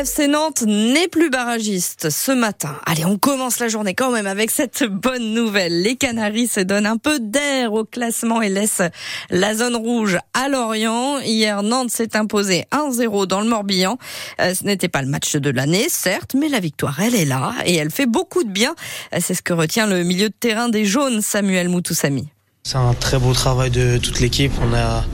FC Nantes n'est plus barragiste ce matin. Allez, on commence la journée quand même avec cette bonne nouvelle. Les Canaries se donnent un peu d'air au classement et laissent la zone rouge à Lorient. Hier, Nantes s'est imposé 1-0 dans le Morbihan. Euh, ce n'était pas le match de l'année, certes, mais la victoire, elle est là et elle fait beaucoup de bien. Euh, c'est ce que retient le milieu de terrain des jaunes, Samuel Moutoussami. C'est un très beau travail de toute l'équipe. On a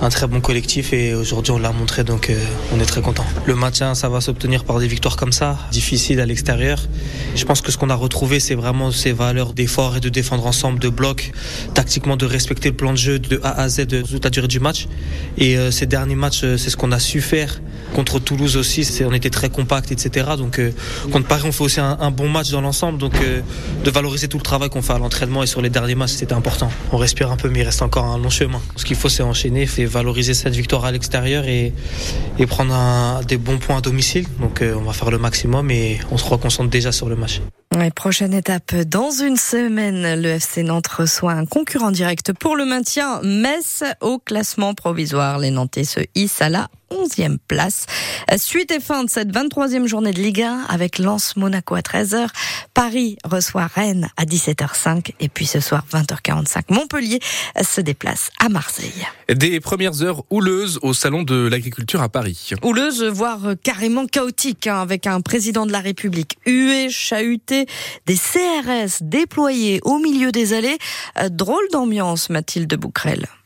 un très bon collectif et aujourd'hui on l'a montré donc euh, on est très content. Le maintien ça va s'obtenir par des victoires comme ça, difficiles à l'extérieur. Je pense que ce qu'on a retrouvé c'est vraiment ces valeurs d'effort et de défendre ensemble, de bloc, tactiquement de respecter le plan de jeu de A à Z de toute la durée du match. Et euh, ces derniers matchs euh, c'est ce qu'on a su faire. Contre Toulouse aussi on était très compact etc. Donc contre Paris on fait aussi un, un bon match dans l'ensemble donc de valoriser tout le travail qu'on fait à l'entraînement et sur les derniers matchs c'était important. On respire un peu mais il reste encore un long chemin. Ce qu'il faut c'est enchaîner, valoriser cette victoire à l'extérieur et, et prendre un, des bons points à domicile. Donc euh, on va faire le maximum et on se reconcentre déjà sur le match. Prochaine étape, dans une semaine, le FC Nantes reçoit un concurrent direct pour le maintien, Metz, au classement provisoire. Les Nantais se hissent à la 11e place. Suite et fin de cette 23e journée de Ligue 1 avec Lens Monaco à 13h. Paris reçoit Rennes à 17h05 et puis ce soir 20h45 Montpellier se déplace à Marseille. Des premières heures houleuses au salon de l'agriculture à Paris. Houleuses, voire carrément chaotiques, hein, avec un président de la République hué, chahuté, des CRS déployés au milieu des allées. Euh, drôle d'ambiance, Mathilde Bouquerel.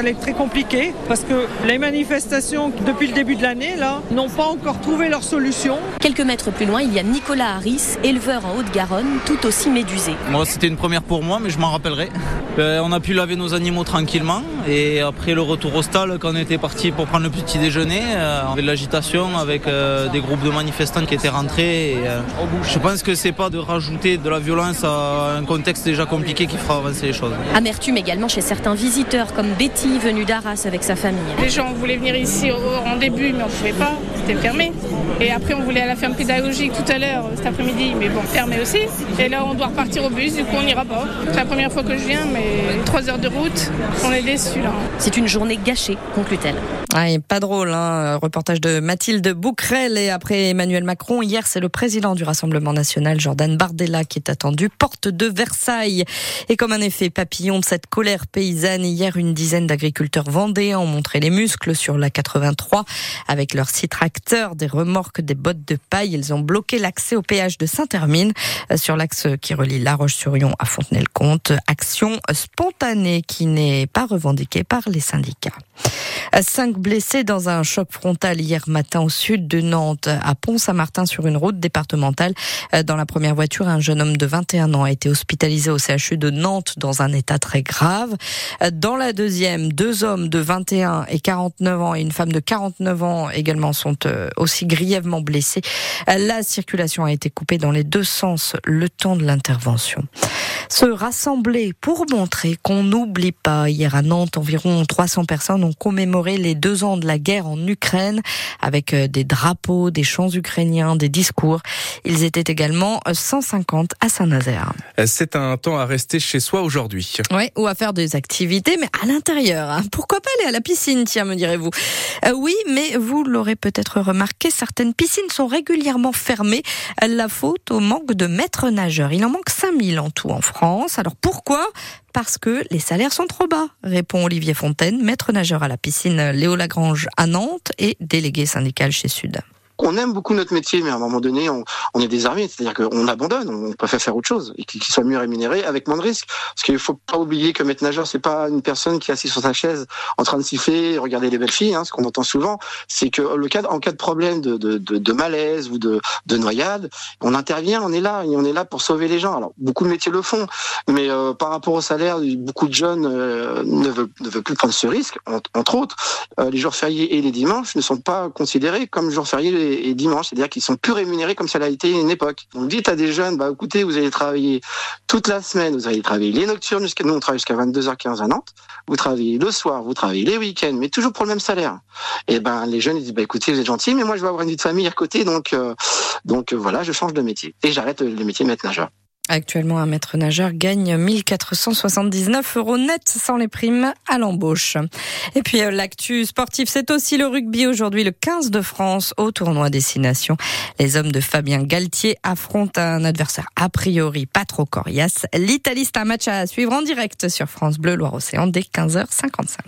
allait être très compliqué parce que les manifestations depuis le début de l'année là n'ont pas encore trouvé leur solution. Quelques mètres plus loin, il y a Nicolas Harris, éleveur en Haute-Garonne, tout aussi médusé. Moi, c'était une première pour moi, mais je m'en rappellerai. Euh, on a pu laver nos animaux tranquillement et après le retour au stade, quand on était parti pour prendre le petit déjeuner, euh, on avait de l'agitation avec euh, des groupes de manifestants qui étaient rentrés. Et, je pense que c'est pas de rajouter de la violence à un contexte déjà compliqué qui fera avancer les choses. Amertume également chez certains visiteurs comme Betty venue d'Arras avec sa famille. Les gens voulaient venir ici en début mais on ne pouvait pas, c'était fermé. Et après on voulait à la ferme pédagogique tout à l'heure cet après-midi mais bon fermé aussi. Et là on doit repartir au bus, du coup on n'ira pas. C'est la première fois que je viens mais trois heures de route, on est déçus là. C'est une journée gâchée, conclut-elle. Ah, pas drôle, hein. reportage de Mathilde Bouquerel et après Emmanuel Macron. Hier, c'est le président du Rassemblement national, Jordan Bardella, qui est attendu porte de Versailles. Et comme un effet papillon de cette colère paysanne, hier, une dizaine d'agriculteurs vendéens ont montré les muscles sur la 83 avec leurs six tracteurs, des remorques, des bottes de paille. Ils ont bloqué l'accès au péage de Saint-Hermine euh, sur l'axe qui relie La Roche-sur-Yon à Fontenay-le-Comte. Action spontanée qui n'est pas revendiquée par les syndicats. Cinq blessés dans un choc frontal hier matin au sud de Nantes, à Pont-Saint-Martin sur une route départementale. Dans la première voiture, un jeune homme de 21 ans a été hospitalisé au CHU de Nantes dans un état très grave. Dans la deuxième, deux hommes de 21 et 49 ans et une femme de 49 ans également sont euh, aussi grièvement blessés. La circulation a été coupée dans les deux sens le temps de l'intervention se rassembler pour montrer qu'on n'oublie pas. Hier à Nantes, environ 300 personnes ont commémoré les deux ans de la guerre en Ukraine avec euh, des drapeaux, des chants ukrainiens, des discours. Ils étaient également 150 à Saint-Nazaire. C'est un temps à rester chez soi aujourd'hui. Oui, ou à faire des activités, mais à l'intérieur. Hein. Pourquoi pas aller à la piscine, tiens, me direz-vous. Euh, oui, mais vous l'aurez peut-être remarqué, certaines piscines sont régulièrement fermées. La faute au manque de maîtres nageurs. Il en manque 5000 en tout en France. Alors pourquoi? Parce que les salaires sont trop bas, répond Olivier Fontaine, maître nageur à la piscine Léo Lagrange à Nantes et délégué syndical chez Sud on aime beaucoup notre métier, mais à un moment donné, on, est désarmé, c'est-à-dire qu'on abandonne, on préfère faire autre chose et qu'il soit mieux rémunéré avec moins de risques. Parce qu'il faut pas oublier que maître nageur, c'est pas une personne qui est assise sur sa chaise en train de siffler, regarder les belles filles. Hein, ce qu'on entend souvent, c'est que le cas, en cas de problème de, malaise ou de, de, noyade, on intervient, on est là et on est là pour sauver les gens. Alors beaucoup de métiers le font, mais euh, par rapport au salaire, beaucoup de jeunes euh, ne, veulent, ne veulent plus prendre ce risque. Entre autres, euh, les jours fériés et les dimanches ne sont pas considérés comme jours fériés et, dimanche, c'est-à-dire qu'ils sont plus rémunérés comme ça l'a été une époque. Donc dites à des jeunes, bah écoutez, vous allez travailler toute la semaine, vous allez travailler les nocturnes jusqu'à nous on travaille jusqu'à 22h15 à Nantes, vous travaillez le soir, vous travaillez les week-ends, mais toujours pour le même salaire. Et ben les jeunes ils disent bah écoutez, vous êtes gentils, mais moi je vais avoir une vie de famille à côté, donc euh, donc voilà, je change de métier et j'arrête le métier maître nageur. Actuellement, un maître nageur gagne 1479 euros net sans les primes à l'embauche. Et puis, euh, l'actu sportif, c'est aussi le rugby aujourd'hui, le 15 de France au tournoi Destination. Les hommes de Fabien Galtier affrontent un adversaire a priori pas trop coriace. L'Italie, un match à suivre en direct sur France Bleu Loire-Océan dès 15h55.